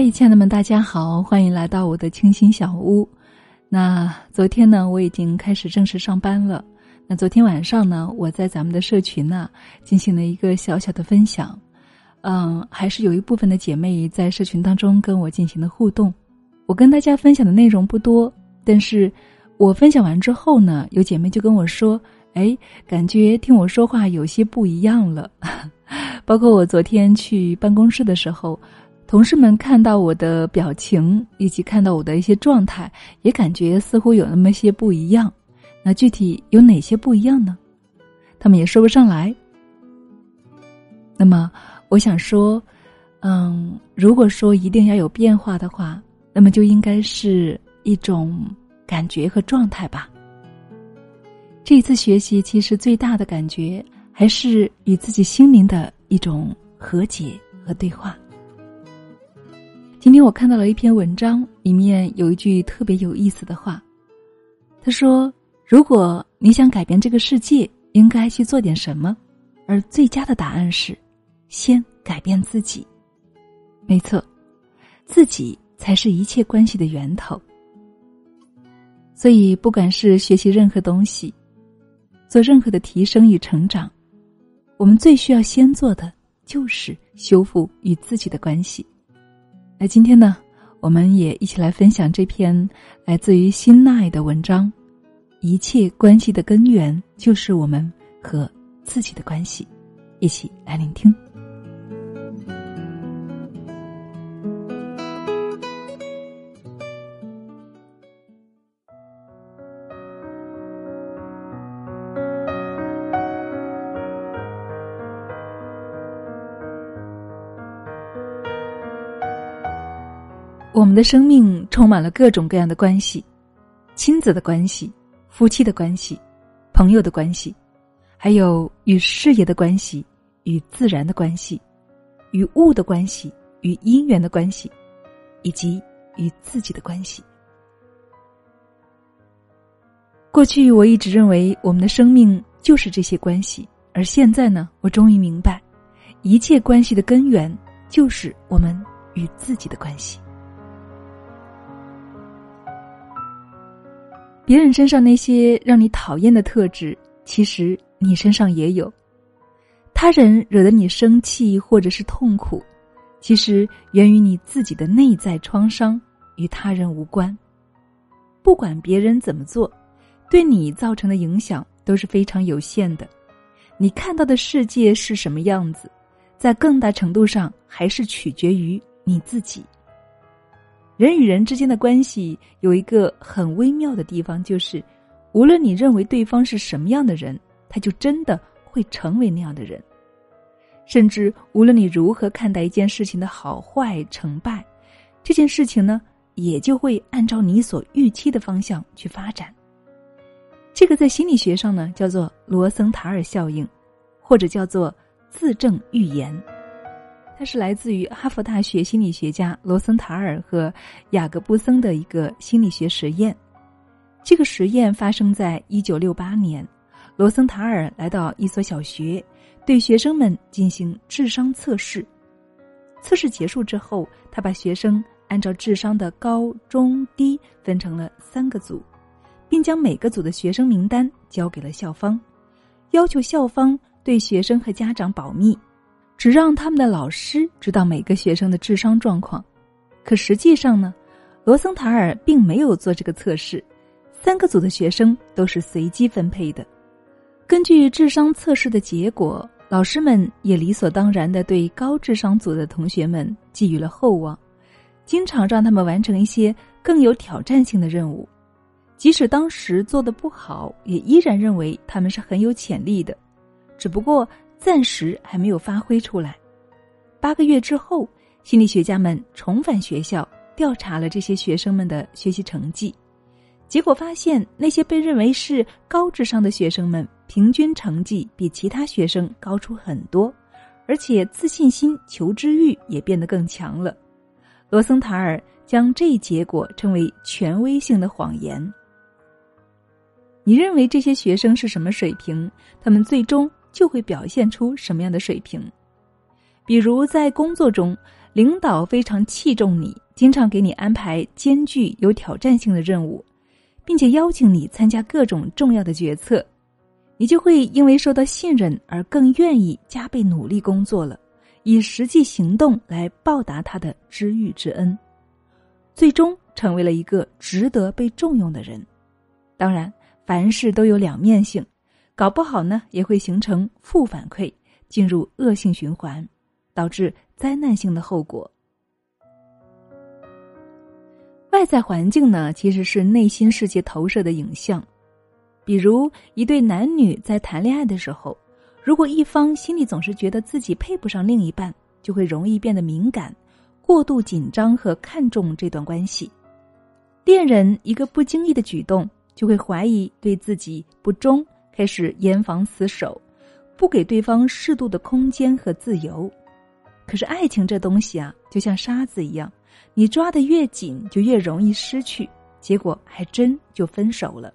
嗨，亲爱的们，大家好，欢迎来到我的清新小屋。那昨天呢，我已经开始正式上班了。那昨天晚上呢，我在咱们的社群呢进行了一个小小的分享。嗯，还是有一部分的姐妹在社群当中跟我进行了互动。我跟大家分享的内容不多，但是我分享完之后呢，有姐妹就跟我说：“哎，感觉听我说话有些不一样了。” 包括我昨天去办公室的时候。同事们看到我的表情，以及看到我的一些状态，也感觉似乎有那么些不一样。那具体有哪些不一样呢？他们也说不上来。那么，我想说，嗯，如果说一定要有变化的话，那么就应该是一种感觉和状态吧。这一次学习，其实最大的感觉还是与自己心灵的一种和解和对话。今天我看到了一篇文章，里面有一句特别有意思的话。他说：“如果你想改变这个世界，应该去做点什么？而最佳的答案是，先改变自己。没错，自己才是一切关系的源头。所以，不管是学习任何东西，做任何的提升与成长，我们最需要先做的就是修复与自己的关系。”那今天呢，我们也一起来分享这篇来自于辛奈的文章。一切关系的根源就是我们和自己的关系，一起来聆听。我们的生命充满了各种各样的关系，亲子的关系、夫妻的关系、朋友的关系，还有与事业的关系、与自然的关系、与物的关系、与因缘的关系，以及与自己的关系。过去我一直认为我们的生命就是这些关系，而现在呢，我终于明白，一切关系的根源就是我们与自己的关系。别人身上那些让你讨厌的特质，其实你身上也有。他人惹得你生气或者是痛苦，其实源于你自己的内在创伤，与他人无关。不管别人怎么做，对你造成的影响都是非常有限的。你看到的世界是什么样子，在更大程度上还是取决于你自己。人与人之间的关系有一个很微妙的地方，就是无论你认为对方是什么样的人，他就真的会成为那样的人。甚至无论你如何看待一件事情的好坏成败，这件事情呢，也就会按照你所预期的方向去发展。这个在心理学上呢，叫做罗森塔尔效应，或者叫做自证预言。它是来自于哈佛大学心理学家罗森塔尔和雅各布森的一个心理学实验。这个实验发生在一九六八年，罗森塔尔来到一所小学，对学生们进行智商测试。测试结束之后，他把学生按照智商的高、中、低分成了三个组，并将每个组的学生名单交给了校方，要求校方对学生和家长保密。只让他们的老师知道每个学生的智商状况，可实际上呢，罗森塔尔并没有做这个测试。三个组的学生都是随机分配的。根据智商测试的结果，老师们也理所当然的对高智商组的同学们寄予了厚望，经常让他们完成一些更有挑战性的任务。即使当时做的不好，也依然认为他们是很有潜力的，只不过。暂时还没有发挥出来。八个月之后，心理学家们重返学校，调查了这些学生们的学习成绩，结果发现，那些被认为是高智商的学生们，平均成绩比其他学生高出很多，而且自信心、求知欲也变得更强了。罗森塔尔将这一结果称为“权威性的谎言”。你认为这些学生是什么水平？他们最终。就会表现出什么样的水平？比如在工作中，领导非常器重你，经常给你安排艰巨有挑战性的任务，并且邀请你参加各种重要的决策，你就会因为受到信任而更愿意加倍努力工作了，以实际行动来报答他的知遇之恩，最终成为了一个值得被重用的人。当然，凡事都有两面性，搞不好呢也会形成负反馈，进入恶性循环，导致灾难性的后果。外在环境呢，其实是内心世界投射的影像。比如，一对男女在谈恋爱的时候，如果一方心里总是觉得自己配不上另一半，就会容易变得敏感、过度紧张和看重这段关系。恋人一个不经意的举动。就会怀疑对自己不忠，开始严防死守，不给对方适度的空间和自由。可是爱情这东西啊，就像沙子一样，你抓得越紧，就越容易失去，结果还真就分手了。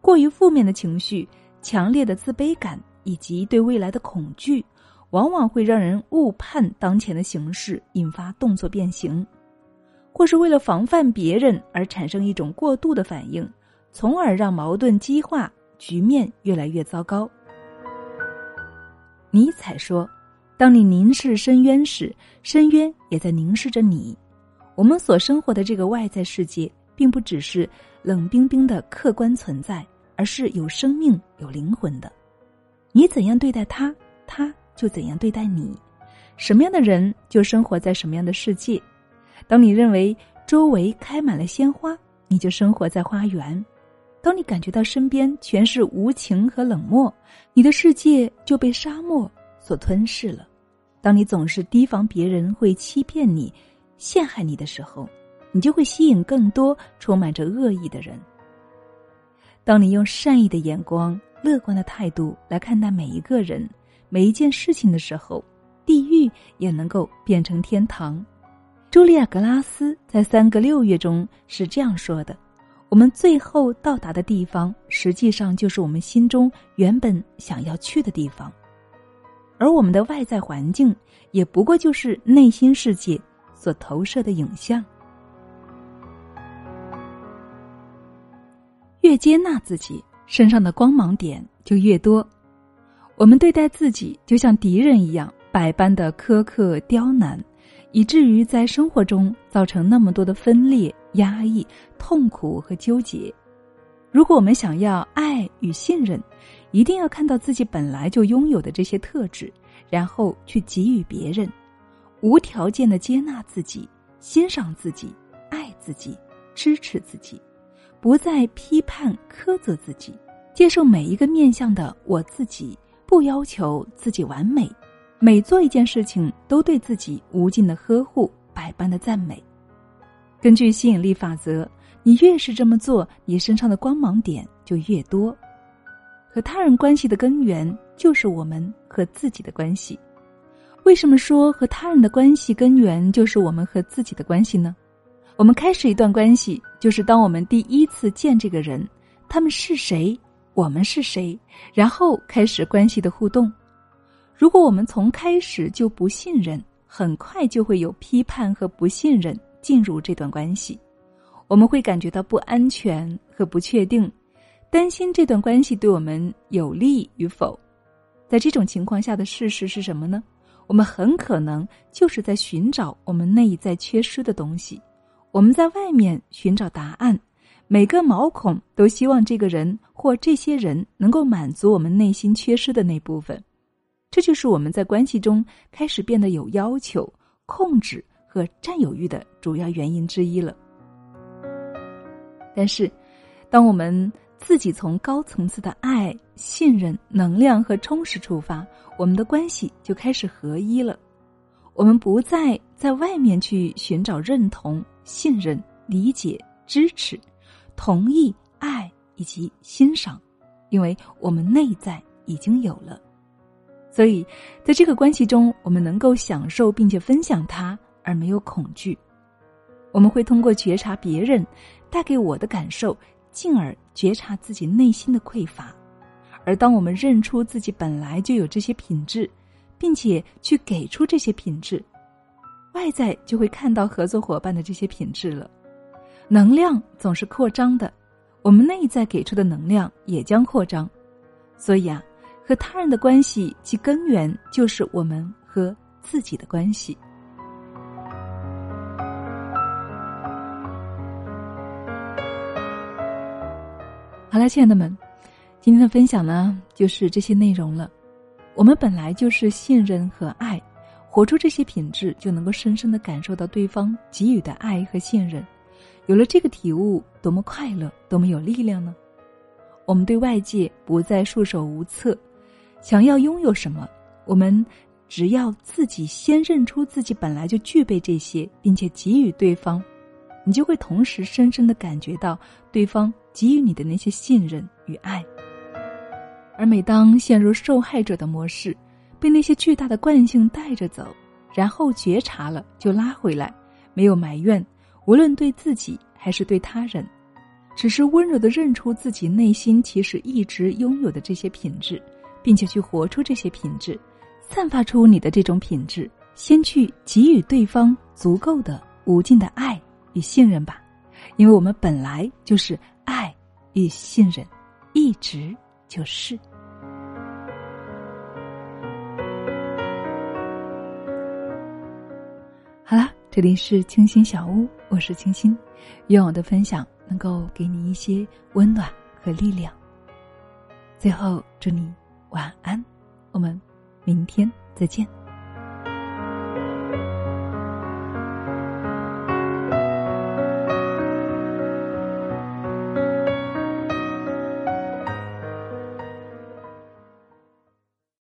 过于负面的情绪、强烈的自卑感以及对未来的恐惧，往往会让人误判当前的形势，引发动作变形，或是为了防范别人而产生一种过度的反应。从而让矛盾激化，局面越来越糟糕。尼采说：“当你凝视深渊时，深渊也在凝视着你。”我们所生活的这个外在世界，并不只是冷冰冰的客观存在，而是有生命、有灵魂的。你怎样对待他，他就怎样对待你。什么样的人，就生活在什么样的世界。当你认为周围开满了鲜花，你就生活在花园。当你感觉到身边全是无情和冷漠，你的世界就被沙漠所吞噬了。当你总是提防别人会欺骗你、陷害你的时候，你就会吸引更多充满着恶意的人。当你用善意的眼光、乐观的态度来看待每一个人、每一件事情的时候，地狱也能够变成天堂。茱莉亚·格拉斯在《三个六月》中是这样说的。我们最后到达的地方，实际上就是我们心中原本想要去的地方，而我们的外在环境也不过就是内心世界所投射的影像。越接纳自己，身上的光芒点就越多。我们对待自己就像敌人一样，百般的苛刻刁难。以至于在生活中造成那么多的分裂、压抑、痛苦和纠结。如果我们想要爱与信任，一定要看到自己本来就拥有的这些特质，然后去给予别人，无条件的接纳自己、欣赏自己、爱自己、支持自己，不再批判苛责自己，接受每一个面向的我自己，不要求自己完美。每做一件事情，都对自己无尽的呵护，百般的赞美。根据吸引力法则，你越是这么做，你身上的光芒点就越多。和他人关系的根源就是我们和自己的关系。为什么说和他人的关系根源就是我们和自己的关系呢？我们开始一段关系，就是当我们第一次见这个人，他们是谁，我们是谁，然后开始关系的互动。如果我们从开始就不信任，很快就会有批判和不信任进入这段关系，我们会感觉到不安全和不确定，担心这段关系对我们有利与否。在这种情况下的事实是什么呢？我们很可能就是在寻找我们内在缺失的东西，我们在外面寻找答案，每个毛孔都希望这个人或这些人能够满足我们内心缺失的那部分。这就是我们在关系中开始变得有要求、控制和占有欲的主要原因之一了。但是，当我们自己从高层次的爱、信任、能量和充实出发，我们的关系就开始合一了。我们不再在外面去寻找认同、信任、理解、支持、同意、爱以及欣赏，因为我们内在已经有了。所以，在这个关系中，我们能够享受并且分享它，而没有恐惧。我们会通过觉察别人带给我的感受，进而觉察自己内心的匮乏。而当我们认出自己本来就有这些品质，并且去给出这些品质，外在就会看到合作伙伴的这些品质了。能量总是扩张的，我们内在给出的能量也将扩张。所以啊，和他人的关系，其根源就是我们和自己的关系。好了，亲爱的们，今天的分享呢，就是这些内容了。我们本来就是信任和爱，活出这些品质，就能够深深的感受到对方给予的爱和信任。有了这个体悟，多么快乐，多么有力量呢？我们对外界不再束手无策，想要拥有什么，我们只要自己先认出自己本来就具备这些，并且给予对方，你就会同时深深的感觉到对方给予你的那些信任与爱。而每当陷入受害者的模式，被那些巨大的惯性带着走，然后觉察了就拉回来，没有埋怨，无论对自己还是对他人，只是温柔的认出自己内心其实一直拥有的这些品质，并且去活出这些品质，散发出你的这种品质，先去给予对方足够的无尽的爱与信任吧，因为我们本来就是爱与信任，一直。就是。好了，这里是清新小屋，我是清新，愿我的分享能够给你一些温暖和力量。最后，祝你晚安，我们明天再见。